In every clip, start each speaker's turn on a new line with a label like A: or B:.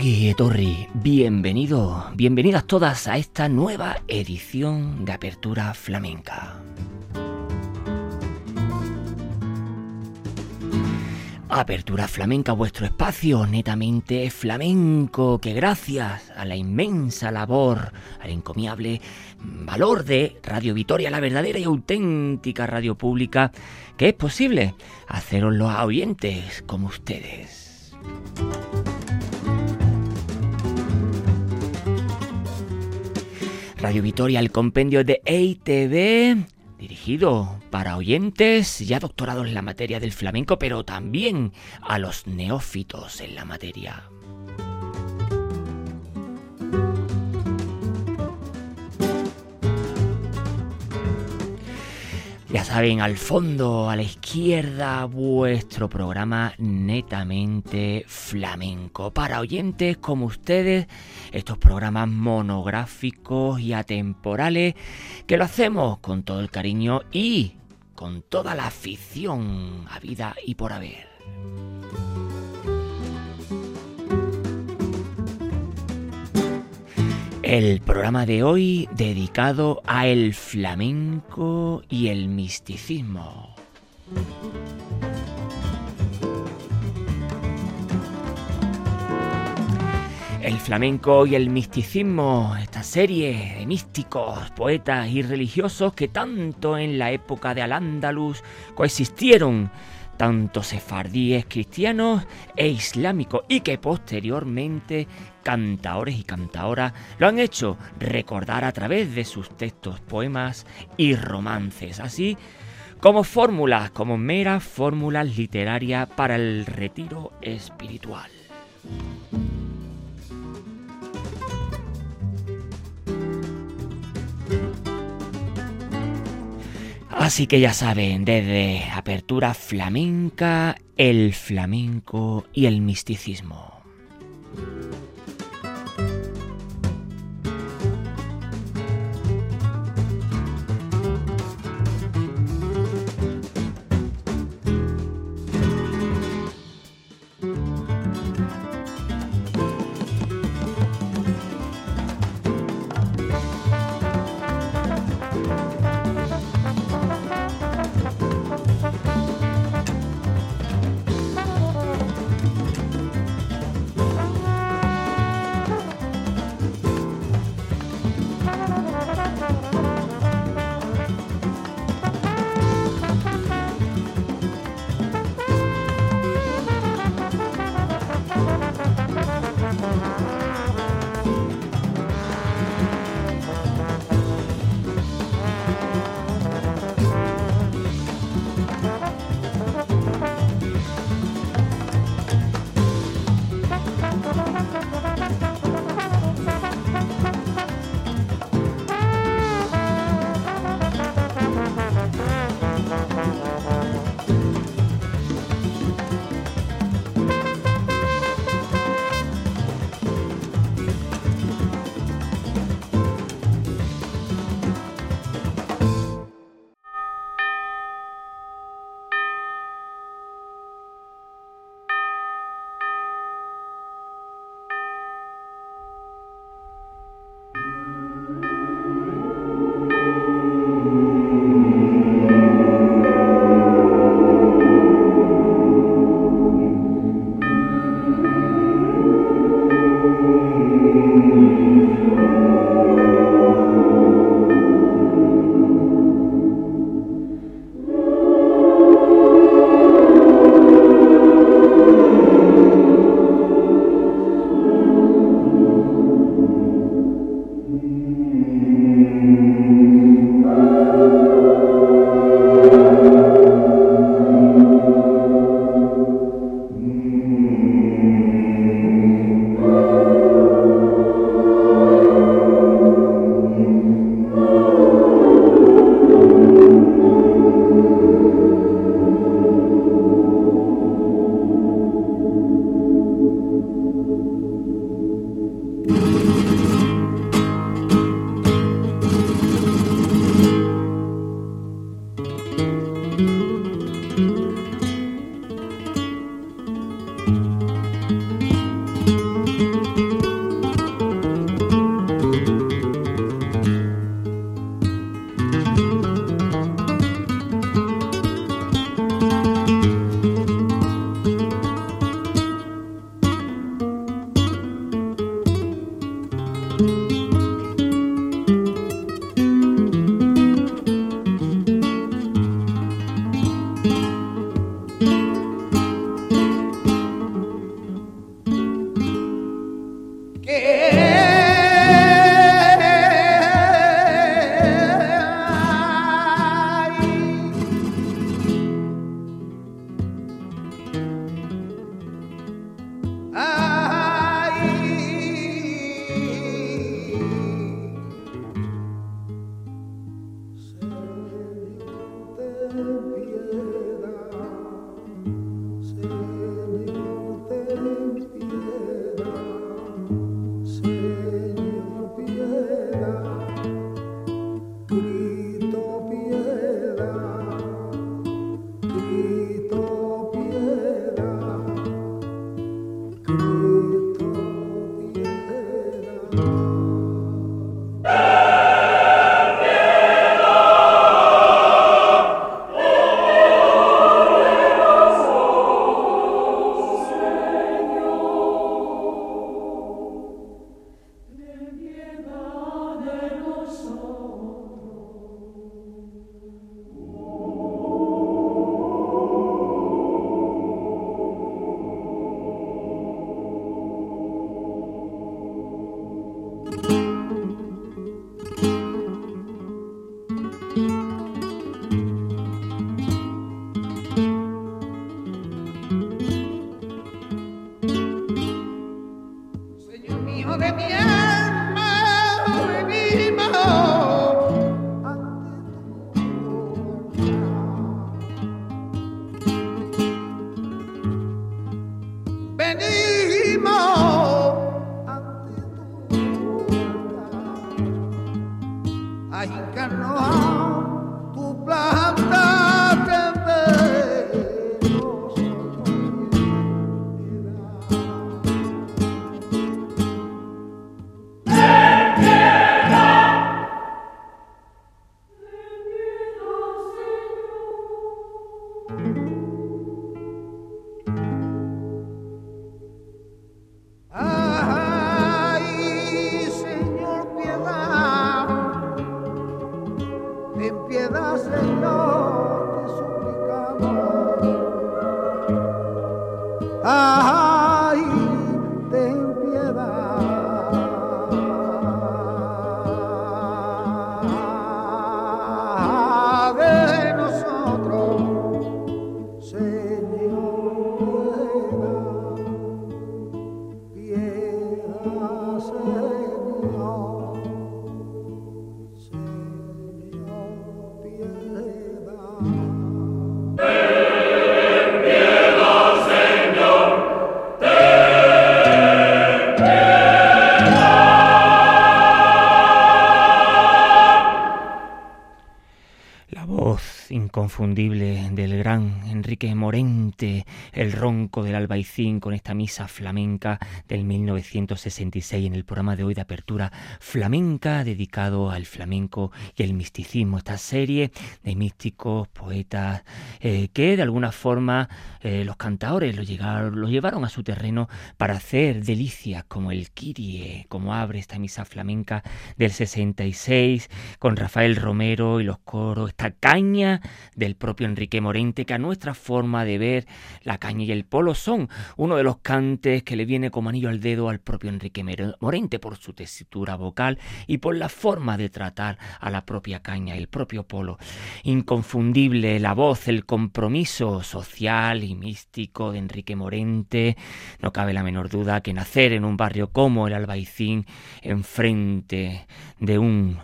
A: Ongi Etorri, bienvenido, bienvenidas todas a esta nueva edición de Apertura Flamenca. Apertura Flamenca, vuestro espacio netamente flamenco, que gracias a la inmensa labor, al encomiable valor de Radio Vitoria, la verdadera y auténtica radio pública, que es posible haceros los oyentes como ustedes. Radio Vitoria, el compendio de EITV, dirigido para oyentes ya doctorados en la materia del flamenco, pero también a los neófitos en la materia. Ya saben, al fondo, a la izquierda, vuestro programa netamente flamenco. Para oyentes como ustedes, estos programas monográficos y atemporales que lo hacemos con todo el cariño y con toda la afición a vida y por haber. El programa de hoy dedicado a el flamenco y el misticismo. El flamenco y el misticismo, esta serie de místicos, poetas y religiosos que tanto en la época de Al-Ándalus coexistieron tanto sefardíes cristianos e islámicos y que posteriormente cantaores y cantaoras lo han hecho recordar a través de sus textos, poemas y romances, así como fórmulas, como meras fórmulas literarias para el retiro espiritual. Así que ya saben, desde apertura flamenca, el flamenco y el misticismo. El ronco del albaicín con esta misa flamenca del 1966 en el programa de hoy de apertura flamenca dedicado al flamenco y el misticismo, esta serie de místicos, poetas eh, que de alguna forma eh, los cantadores lo, llegaron, lo llevaron a su terreno para hacer delicias como el Kirie, como abre esta misa flamenca del 66 con Rafael Romero y los coros, esta caña del propio Enrique Morente, que a nuestra forma de ver la caña y el son uno de los cantes que le viene como anillo al dedo al propio Enrique Morente por su tesitura vocal y por la forma de tratar a la propia caña, el propio polo. Inconfundible la voz, el compromiso social y místico de Enrique Morente. No cabe la menor duda que nacer en un barrio como el Albaicín, enfrente de un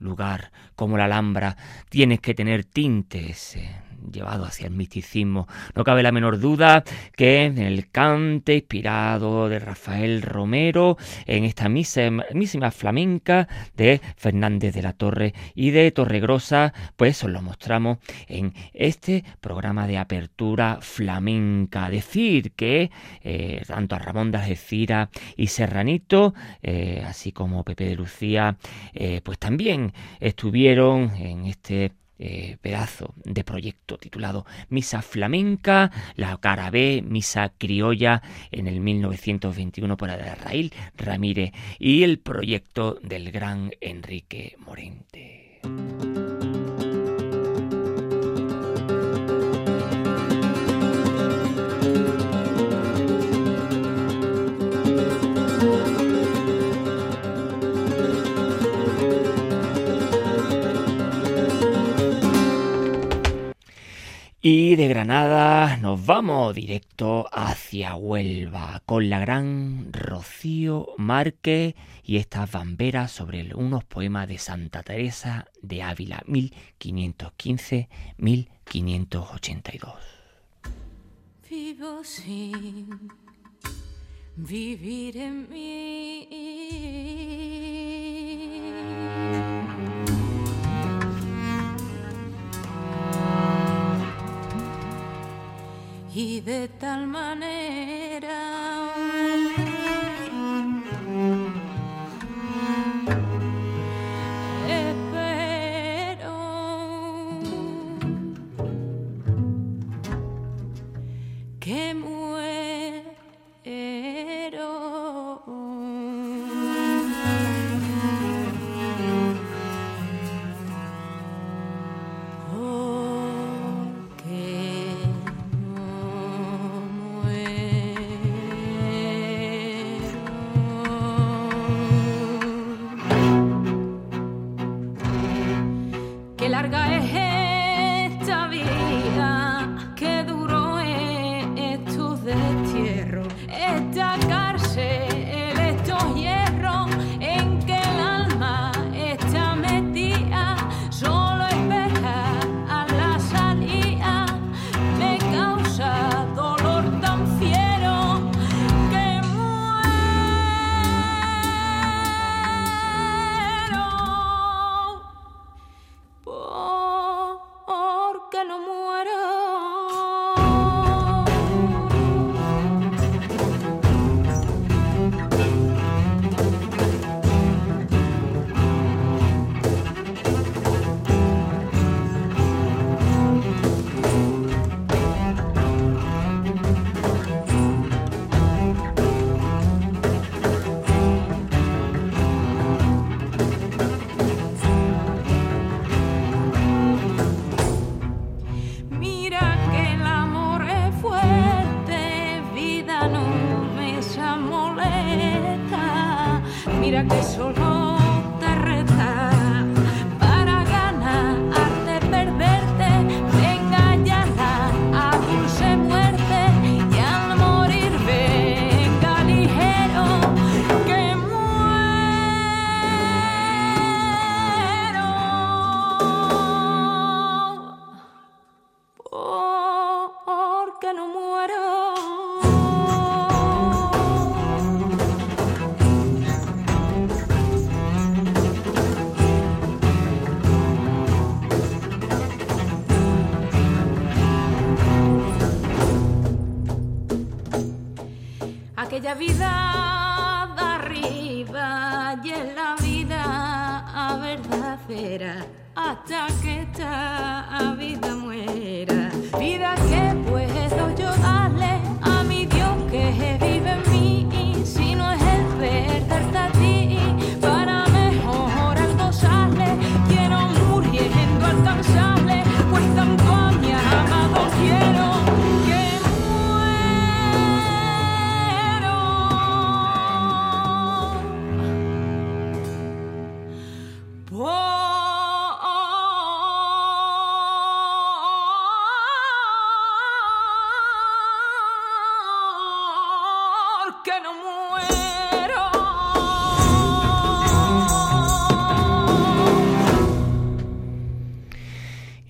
A: lugar como la Alhambra, tienes que tener tintes. Llevado hacia el misticismo. No cabe la menor duda que en el cante inspirado de Rafael Romero, en esta misma flamenca de Fernández de la Torre y de Torregrosa, pues os lo mostramos en este programa de apertura flamenca. Decir que eh, tanto a Ramón de Algeciras y Serranito, eh, así como Pepe de Lucía, eh, pues también estuvieron en este eh, pedazo de proyecto titulado Misa Flamenca, la cara B, Misa Criolla en el 1921 por Raíl Ramírez y el proyecto del gran Enrique Morente. Y de Granada nos vamos directo hacia Huelva con la gran Rocío Márquez y estas bamberas sobre unos poemas de Santa Teresa de Ávila 1515-1582.
B: Vivo sin vivir en mí.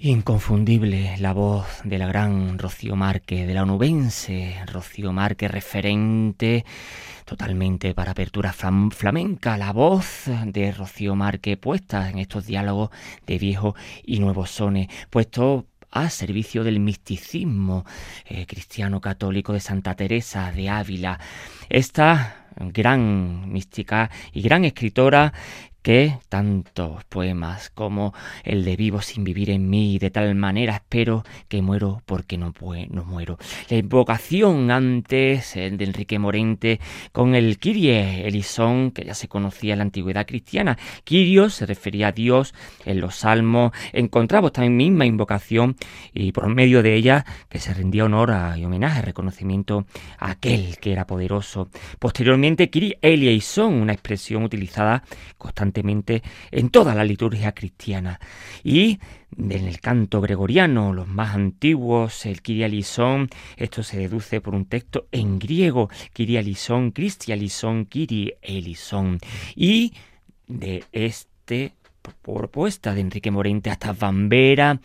A: Inconfundible la voz de la gran Rocío Márquez, de la onubense Rocío Márquez, referente totalmente para apertura flam- flamenca, la voz de Rocío Márquez puesta en estos diálogos de viejos y nuevos sones, puesto a servicio del misticismo eh, cristiano católico de Santa Teresa de Ávila. Esta gran mística y gran escritora que tantos poemas como el de Vivo sin vivir en mí, de tal manera espero que muero porque no, no muero. La invocación antes eh, de Enrique Morente con el Kyrie Elison, que ya se conocía en la antigüedad cristiana. Kyrios se refería a Dios en los salmos. Encontramos también misma invocación y por medio de ella que se rendía honor y homenaje, reconocimiento a aquel que era poderoso. Posteriormente, Kyrie Eleison, una expresión utilizada constantemente en toda la liturgia cristiana. Y en el canto gregoriano, los más antiguos, el Kyrie eleison, esto se deduce por un texto en griego, Christi eleison, Kyrie eleison. Y de este propuesta de Enrique Morente hasta Bambera,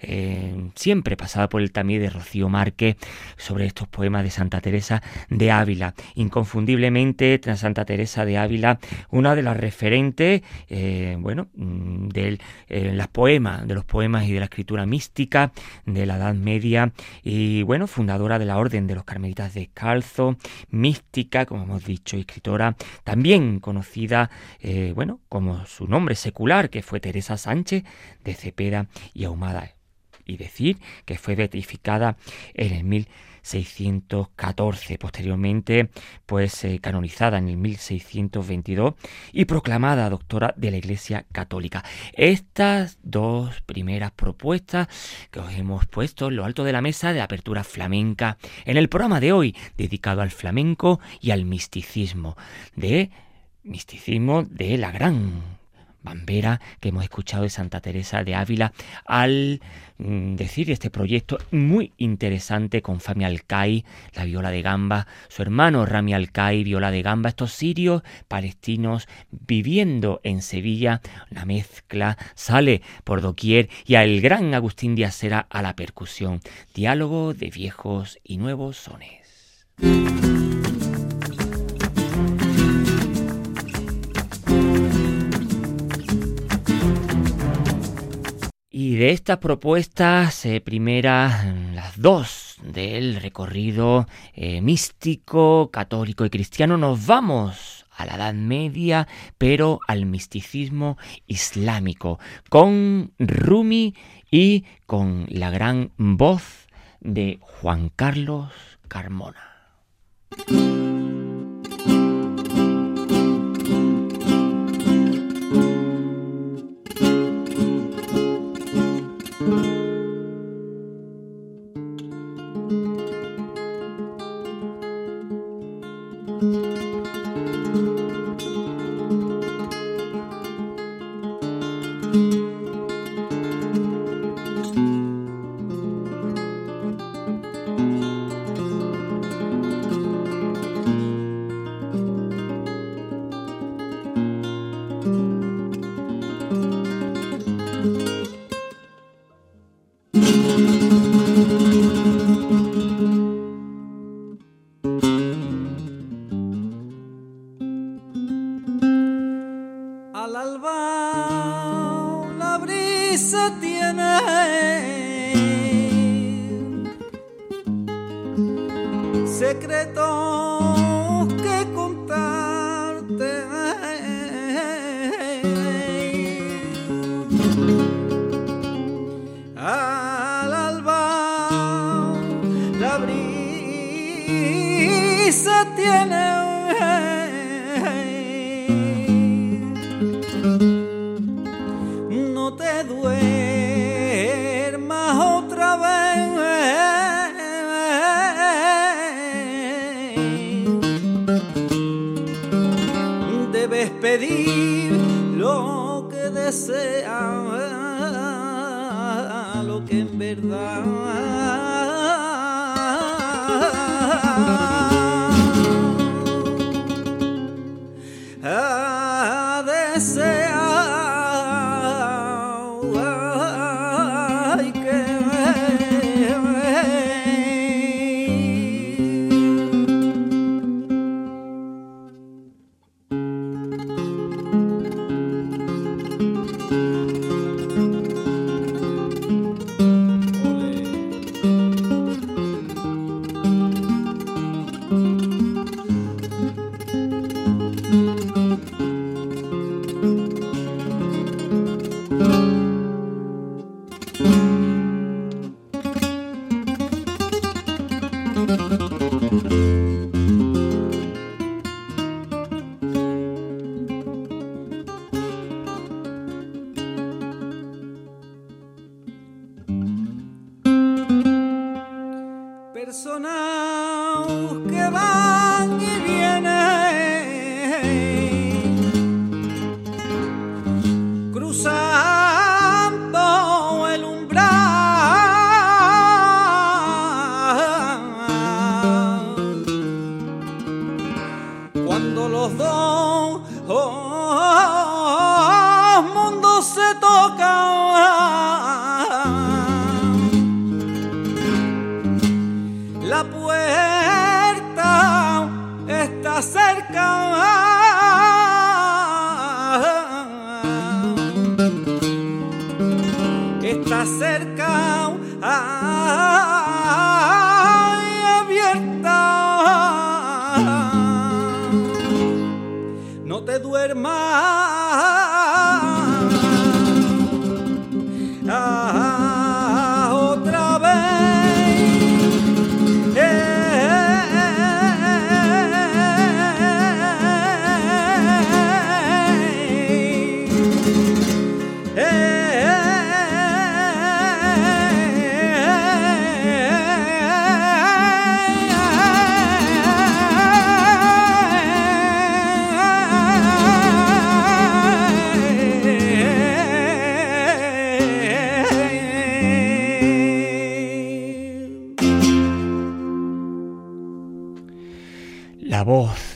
A: eh, siempre pasada por el tamiz de Rocío Márquez sobre estos poemas de Santa Teresa de Ávila. Inconfundiblemente, Santa Teresa de Ávila, una de las referentes, eh, bueno, mm, de eh, las poemas, de los poemas y de la escritura mística de la Edad Media y, bueno, fundadora de la Orden de los Carmelitas Descalzos, mística, como hemos dicho, escritora, también conocida, eh, bueno, como su nombre secular, que fue Teresa Sánchez de Cepeda y Ahumada. Y decir que fue beatificada en el 1614, posteriormente pues eh, canonizada en el 1622 y proclamada doctora de la Iglesia Católica. Estas dos primeras propuestas que os hemos puesto en lo alto de la mesa de apertura flamenca en el programa de hoy dedicado al flamenco y al misticismo de misticismo de la gran Bambera que hemos escuchado de Santa Teresa de Ávila al mm, decir este proyecto muy interesante con Fami Alcai, la viola de gamba, su hermano Rami Alcai, viola de gamba, estos sirios palestinos viviendo en Sevilla, la mezcla sale por doquier y al gran Agustín Díaz a la percusión, diálogo de viejos y nuevos sones. De estas propuestas, eh, primeras, mm, las dos del recorrido eh, místico, católico y cristiano, nos vamos a la Edad Media, pero al misticismo islámico, con Rumi y con la gran voz de Juan Carlos Carmona.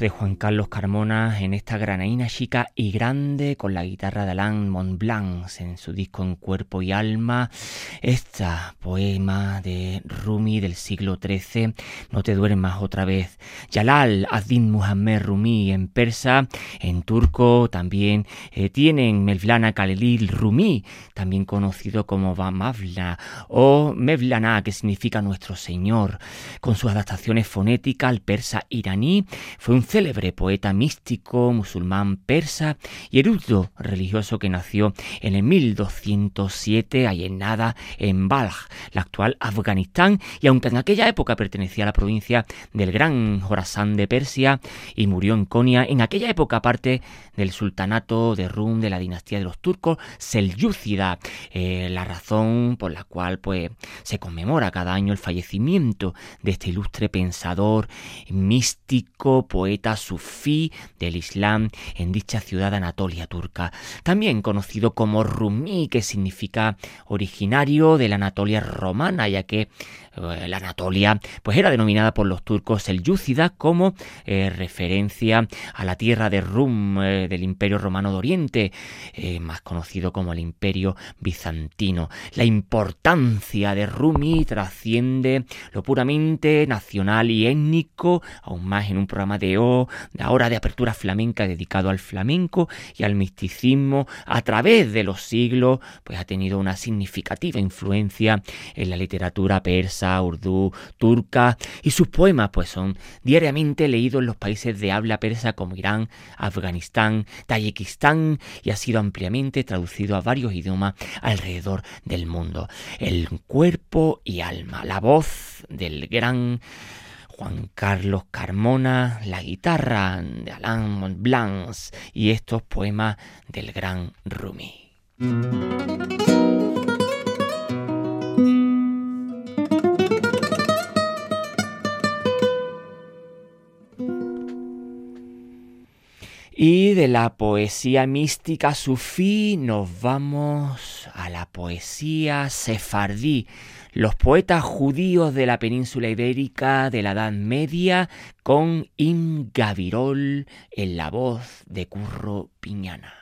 A: De Juan Carlos Carmona en esta granaína chica y grande con la guitarra de Alain Montblanc en su disco En Cuerpo y Alma. Esta poema de Rumi del siglo XIII, No te duermas otra vez. Jalal ad-Din Muhammed Rumi en persa, en turco también eh, tienen Mevlana Khalil Rumi, también conocido como Mavlana o Mevlana, que significa nuestro Señor, con sus adaptaciones fonéticas al persa iraní fue un célebre poeta místico, musulmán persa y erudito religioso que nació en el 1207 ahí en nada en Balj, la actual Afganistán, y aunque en aquella época pertenecía a la provincia del Gran Jorasán de Persia y murió en Konya, en aquella época parte del sultanato de Rum de la dinastía de los turcos selyúcida, eh, la razón por la cual pues se conmemora cada año el fallecimiento de este ilustre pensador místico poeta sufí del Islam en dicha ciudad Anatolia turca, también conocido como Rumi, que significa originario de la Anatolia romana, ya que la Anatolia pues era denominada por los turcos selyúcida como eh, referencia a la tierra de Rum eh, del Imperio Romano de Oriente, eh, más conocido como el Imperio Bizantino. La importancia de Rumi trasciende lo puramente nacional y étnico, aún más en un programa de O, ahora de apertura flamenca dedicado al flamenco y al misticismo a través de los siglos, pues ha tenido una significativa influencia en la literatura persa, urdú, turca y sus poemas pues son diariamente leídos en los países de habla persa como Irán, Afganistán, Tayikistán y ha sido ampliamente traducido a varios idiomas alrededor del mundo. El cuerpo y alma, la voz del gran
C: Juan Carlos Carmona, la guitarra de Alain Montblanc y estos poemas del gran Rumi. Y de la poesía mística sufí nos vamos a la poesía sefardí, los poetas judíos de la península ibérica de la Edad Media con Im Gavirol en la voz de Curro Piñana.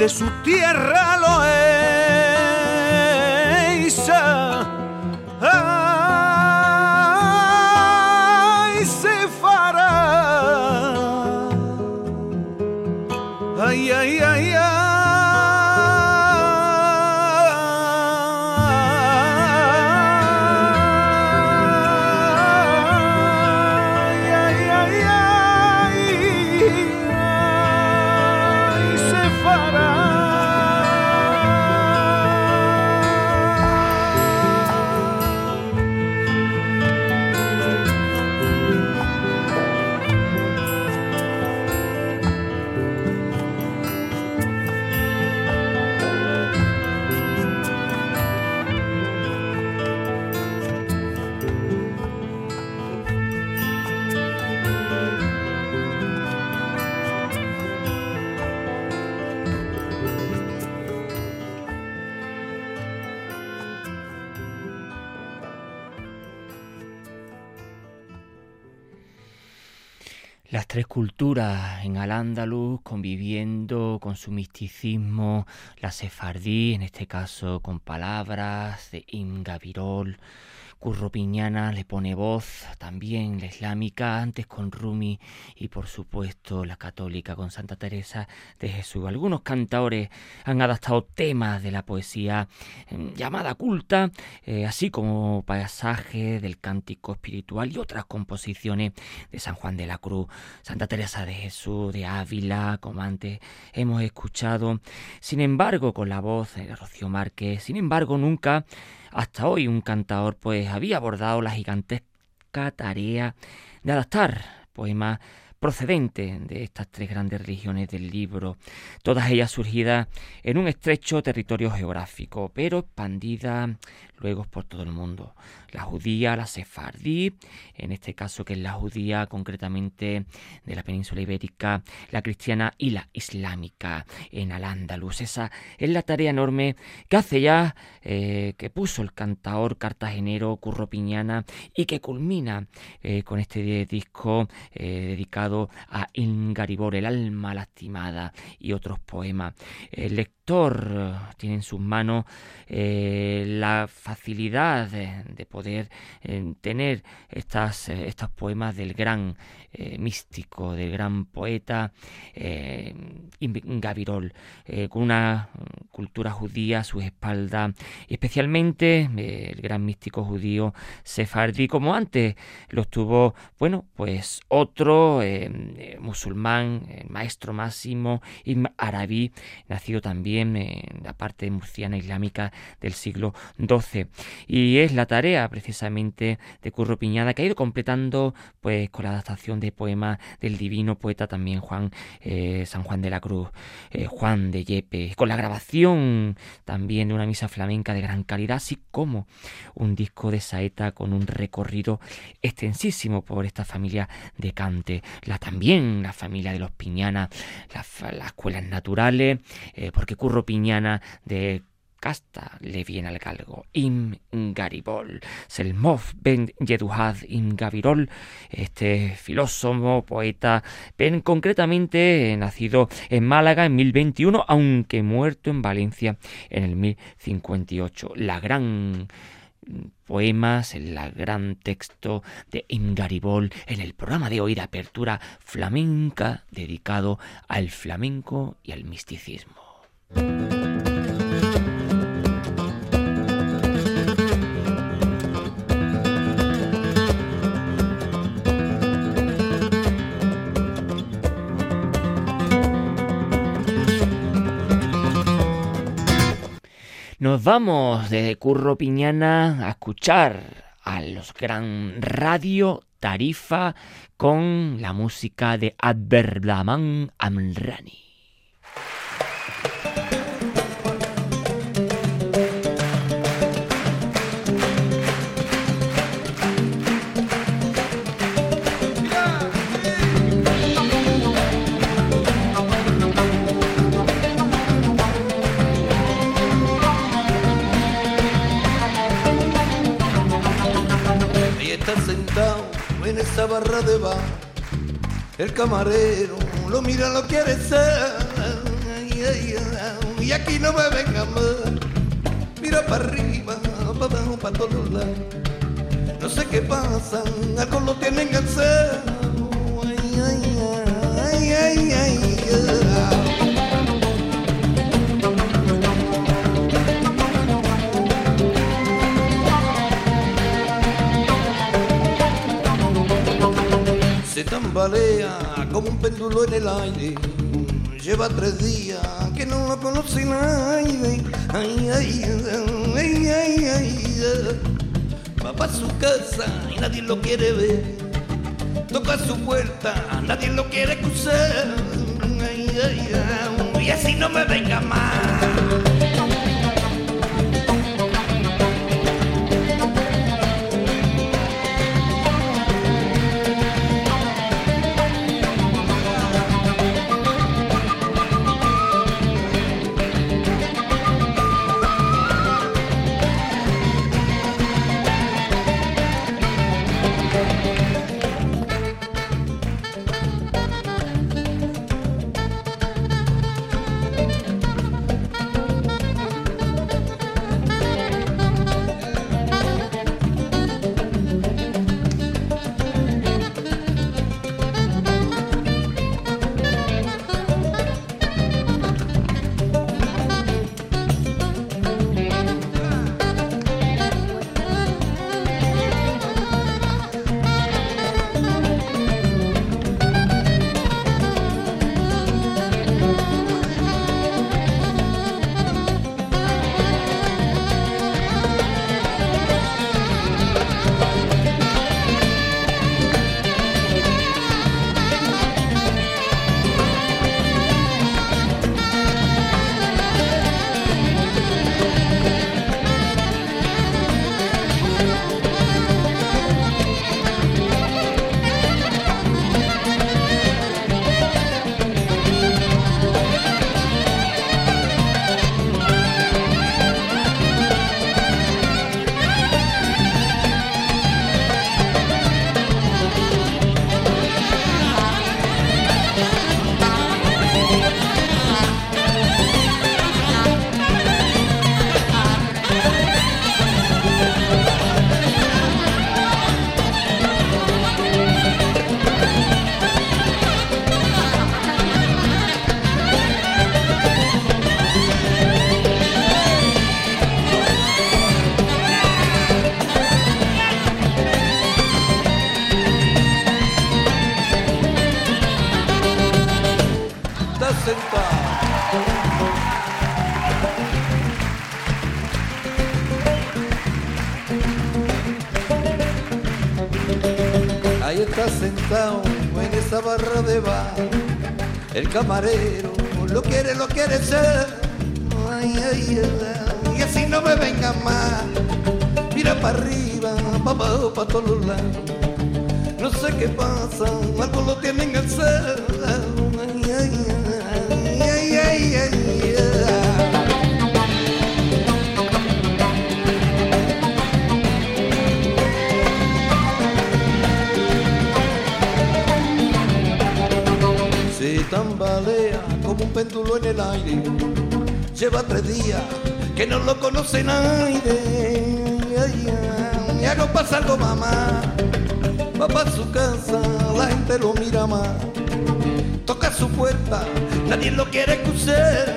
D: de su tierra lo es.
A: Las tres culturas en Al-Ándalus conviviendo con su misticismo, la sefardí, en este caso con palabras de Ingavirol, Curro Piñana le pone voz, también la islámica, antes con Rumi y por supuesto la católica con Santa Teresa de Jesús. Algunos cantadores han adaptado temas de la poesía em, llamada culta, eh, así como pasajes del cántico espiritual y otras composiciones de San Juan de la Cruz, Santa Teresa de Jesús, de Ávila, como antes hemos escuchado. Sin embargo, con la voz de Rocío Márquez, sin embargo, nunca hasta hoy un cantador pues había abordado la gigantesca tarea de adaptar poemas procedentes de estas tres grandes religiones del libro, todas ellas surgidas en un estrecho territorio geográfico, pero expandidas luego por todo el mundo. La judía, la sefardí, en este caso que es la judía concretamente de la península ibérica, la cristiana y la islámica en Al-Ándalus. Esa es la tarea enorme que hace ya, eh, que puso el cantaor cartagenero Curro Piñana y que culmina eh, con este disco eh, dedicado a Ingaribor, el alma lastimada y otros poemas. El tiene en sus manos la facilidad de, poder eh, tener estas, eh, estos poemas del gran místico, del gran poeta Gavirol, con una cultura judía a su espalda, especialmente el gran místico judío Sefardi, como antes lo tuvo, bueno, pues otro musulmán, maestro máximo, Ibn Arabi, nacido también en la parte murciana islámica del siglo XII. Y es la tarea precisamente de Curro Piñada que ha ido completando pues con la adaptación de poemas del divino poeta también Juan eh, San Juan de la Cruz, eh, Juan de Yepes, con la grabación también de una misa flamenca de gran calidad, así como un disco de saeta con un recorrido extensísimo por esta familia de Cante, la también la familia de los Piñana, las, escuelas naturales, eh, porque Curro Piñana de Casta le viene al galgo. Im Garibol, Selmov Ben Yeduhad Im Gavirol, este filósofo, poeta, ben concretamente nacido en Málaga en 1021, aunque muerto en Valencia en el 1058. La gran poemas, el gran texto de Ingaribol en el programa de hoy de apertura flamenca dedicado al flamenco y al misticismo. Nos vamos de Curro Piñana a escuchar a los gran radio Tarifa con la música de Adverdaman Amrani.
E: El camarero lo mira, lo quiere ser. Y aquí no me venga más. Mira para arriba, para abajo, para todos lados. No sé qué pasa, algo lo tienen que hacer. Como un péndulo en el aire. Lleva tres días que no lo conoce nadie. Ay, ay, Va para su casa y nadie lo quiere ver. Toca su puerta, nadie lo quiere cruzar. Ay, ay, ay, y así no me venga más.
F: Está sentado en esa barra de bar. El camarero lo quiere, lo quiere ser. Ay, ay, ay, y así no me venga más. Mira para arriba, para abajo, para todos lados. No sé qué pasa, algo lo tienen hacer. Ay, ay, ay, ay, ay, ay, ay. Tambalea como un péndulo en el aire. Lleva tres días que no lo conoce nadie. Ya no pasa algo, mamá. Va para su casa, la gente lo mira más. Toca su puerta, nadie lo quiere escuchar.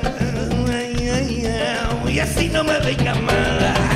F: Y así no me venga más.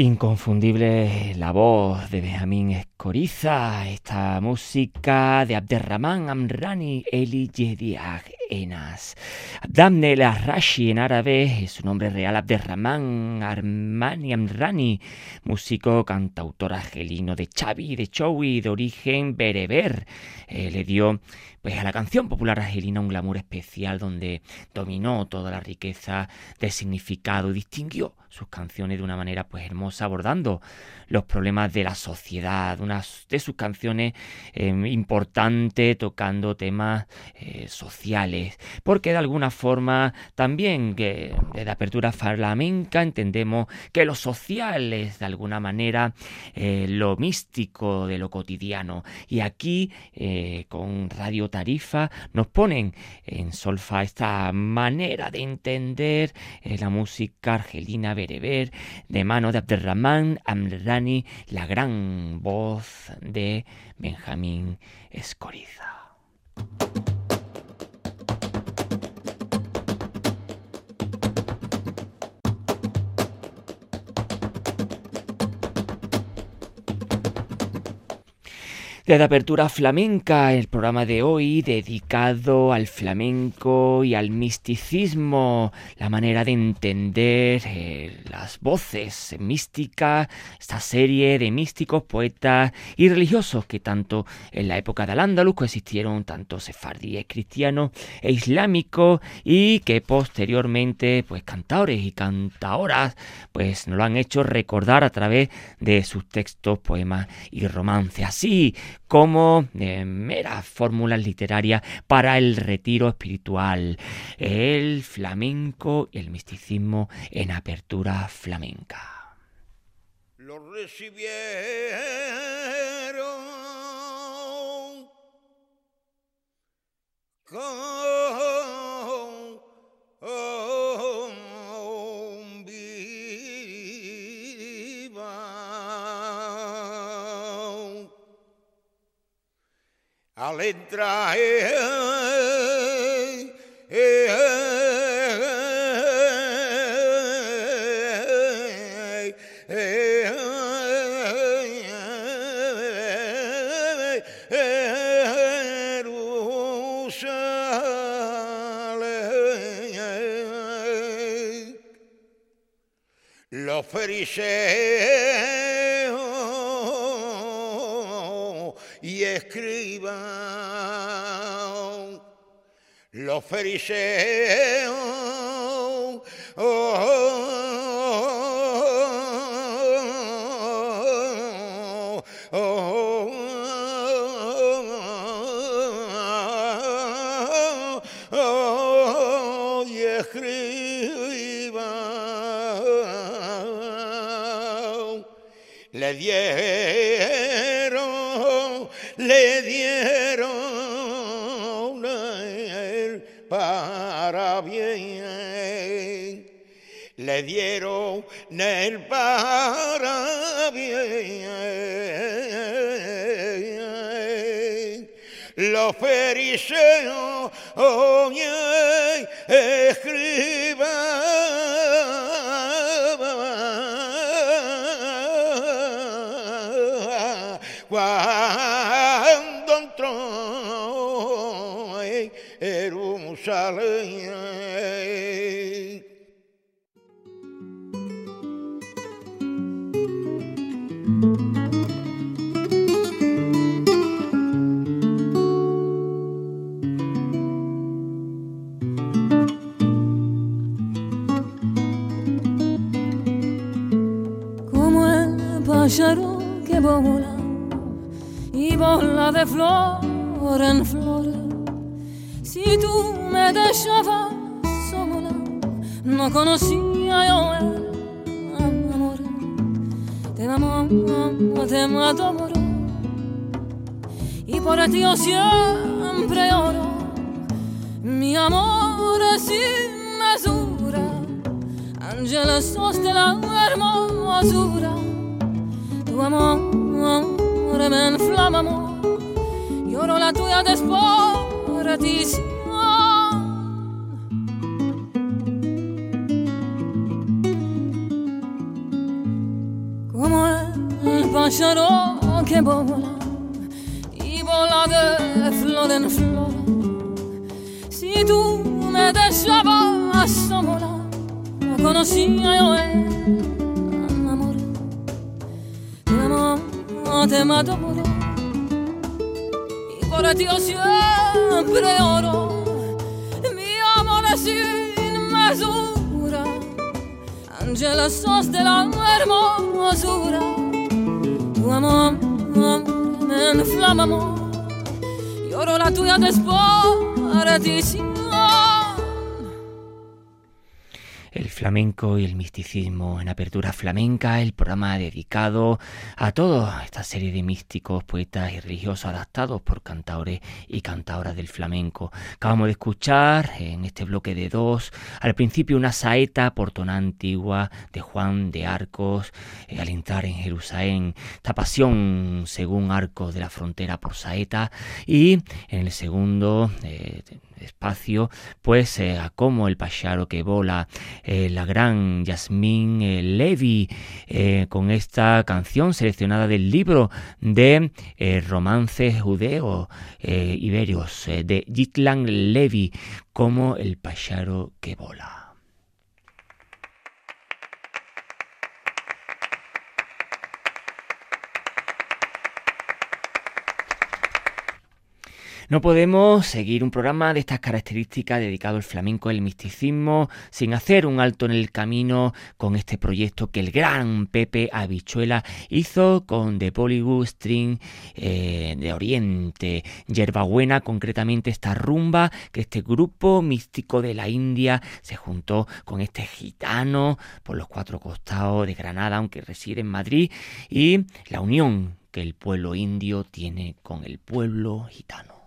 A: Inconfundible la voz de Benjamín Escoriza, esta música de Abderrahman Amrani Eli Yediag Enas. Abdamnel Arrashi en árabe es su nombre real Abderrahman Armani Amrani, músico, cantautor argelino de Chavi, de Chowi, de origen bereber. Eh, le dio pues a la canción popular argelina un glamour especial donde dominó toda la riqueza del significado y distinguió sus canciones de una manera pues hermosa abordando los problemas de la sociedad, una de sus canciones eh, importante tocando temas eh, sociales, porque de alguna forma también que desde apertura flamenca entendemos que lo social es de alguna manera eh, lo místico de lo cotidiano. Y aquí eh, con Radio Tarifa nos ponen en solfa esta manera de entender la música argelina bereber de mano de Abderrahman Amrani, la gran voz de Benjamín Escoriza. Desde Apertura Flamenca, el programa de hoy dedicado al flamenco y al misticismo, la manera de entender eh, las voces místicas, esta serie de místicos, poetas y religiosos que tanto en la época del Andaluz coexistieron tanto sefardíes cristianos e islámicos y que posteriormente pues cantadores y cantadoras pues nos lo han hecho recordar a través de sus textos, poemas y romances. Así como eh, meras fórmulas literarias para el retiro espiritual, el flamenco y el misticismo en apertura flamenca.
F: Lo recibieron con Al entrar Jerusalén. Los fariseos escriban, los fariseos y dieron el bien. Los fariseos, oye, escriban cuando entró en Jerusalén.
G: Pájaro que vola y vola de flor en flor. Si tú me dejabas sola, no conocía yo el amor. Te amo, te adoro y por ti yo siempre oro. Mi amor es sin mesura. Angela sos de la hermosura Tu amor me inflama amor Lloro la tuya desporación Como el pájaro que vola Y vola de flor en flor Si tú me dejabas sola no conocía yo el te adoro. Y por ti siempre oro. Mi amor es sin mesura. Ángela sos de la hermosura. Tu amor me inflama amor. Lloro la tuya desporación.
A: El flamenco y el misticismo en Apertura Flamenca, el programa dedicado a toda esta serie de místicos, poetas y religiosos adaptados por cantaores y cantadoras del flamenco. Acabamos de escuchar en este bloque de dos, al principio una saeta por tona antigua de Juan de Arcos eh, al entrar en Jerusalén, esta pasión según Arcos de la frontera por saeta y en el segundo... Eh, espacio, pues eh, a como el pájaro que vola, eh, la gran Yasmín eh, Levy, con esta canción seleccionada del libro de romances judeos iberios de Jitlan Levy, como el pájaro que vola. No podemos seguir un programa de estas características dedicado al flamenco el misticismo sin hacer un alto en el camino con este proyecto que el gran Pepe Habichuela hizo con The Bollywood String eh, de Oriente, Yerbabuena, concretamente esta rumba que este grupo místico de la India se juntó con este gitano por los cuatro costados de Granada, aunque reside en Madrid, y la unión que el pueblo indio tiene con el pueblo gitano.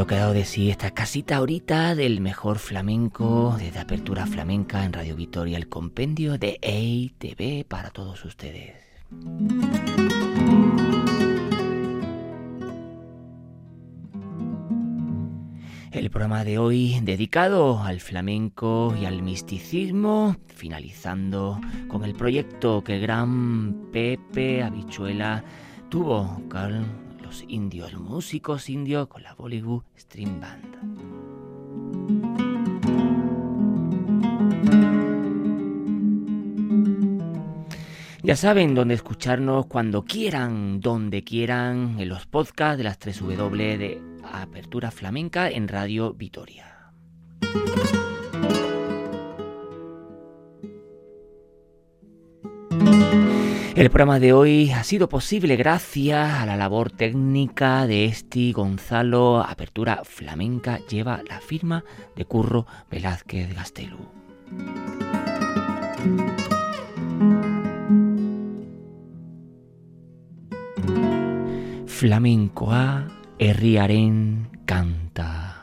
A: Lo que ha dado de sí esta casita ahorita del mejor flamenco, desde Apertura Flamenca en Radio Vitoria, el compendio de EITV para todos ustedes. El programa de hoy dedicado al flamenco y al misticismo, finalizando con el proyecto que el gran Pepe Habichuela tuvo, Carl indios, músicos indios con la Bollywood String Band. Ya saben dónde escucharnos cuando quieran, donde quieran, en los podcasts de las 3W de Apertura Flamenca en Radio Vitoria. El programa de hoy ha sido posible gracias a la labor técnica de Esti Gonzalo. Apertura Flamenca lleva la firma de Curro Velázquez Gastelu. Flamencoa herriaren canta.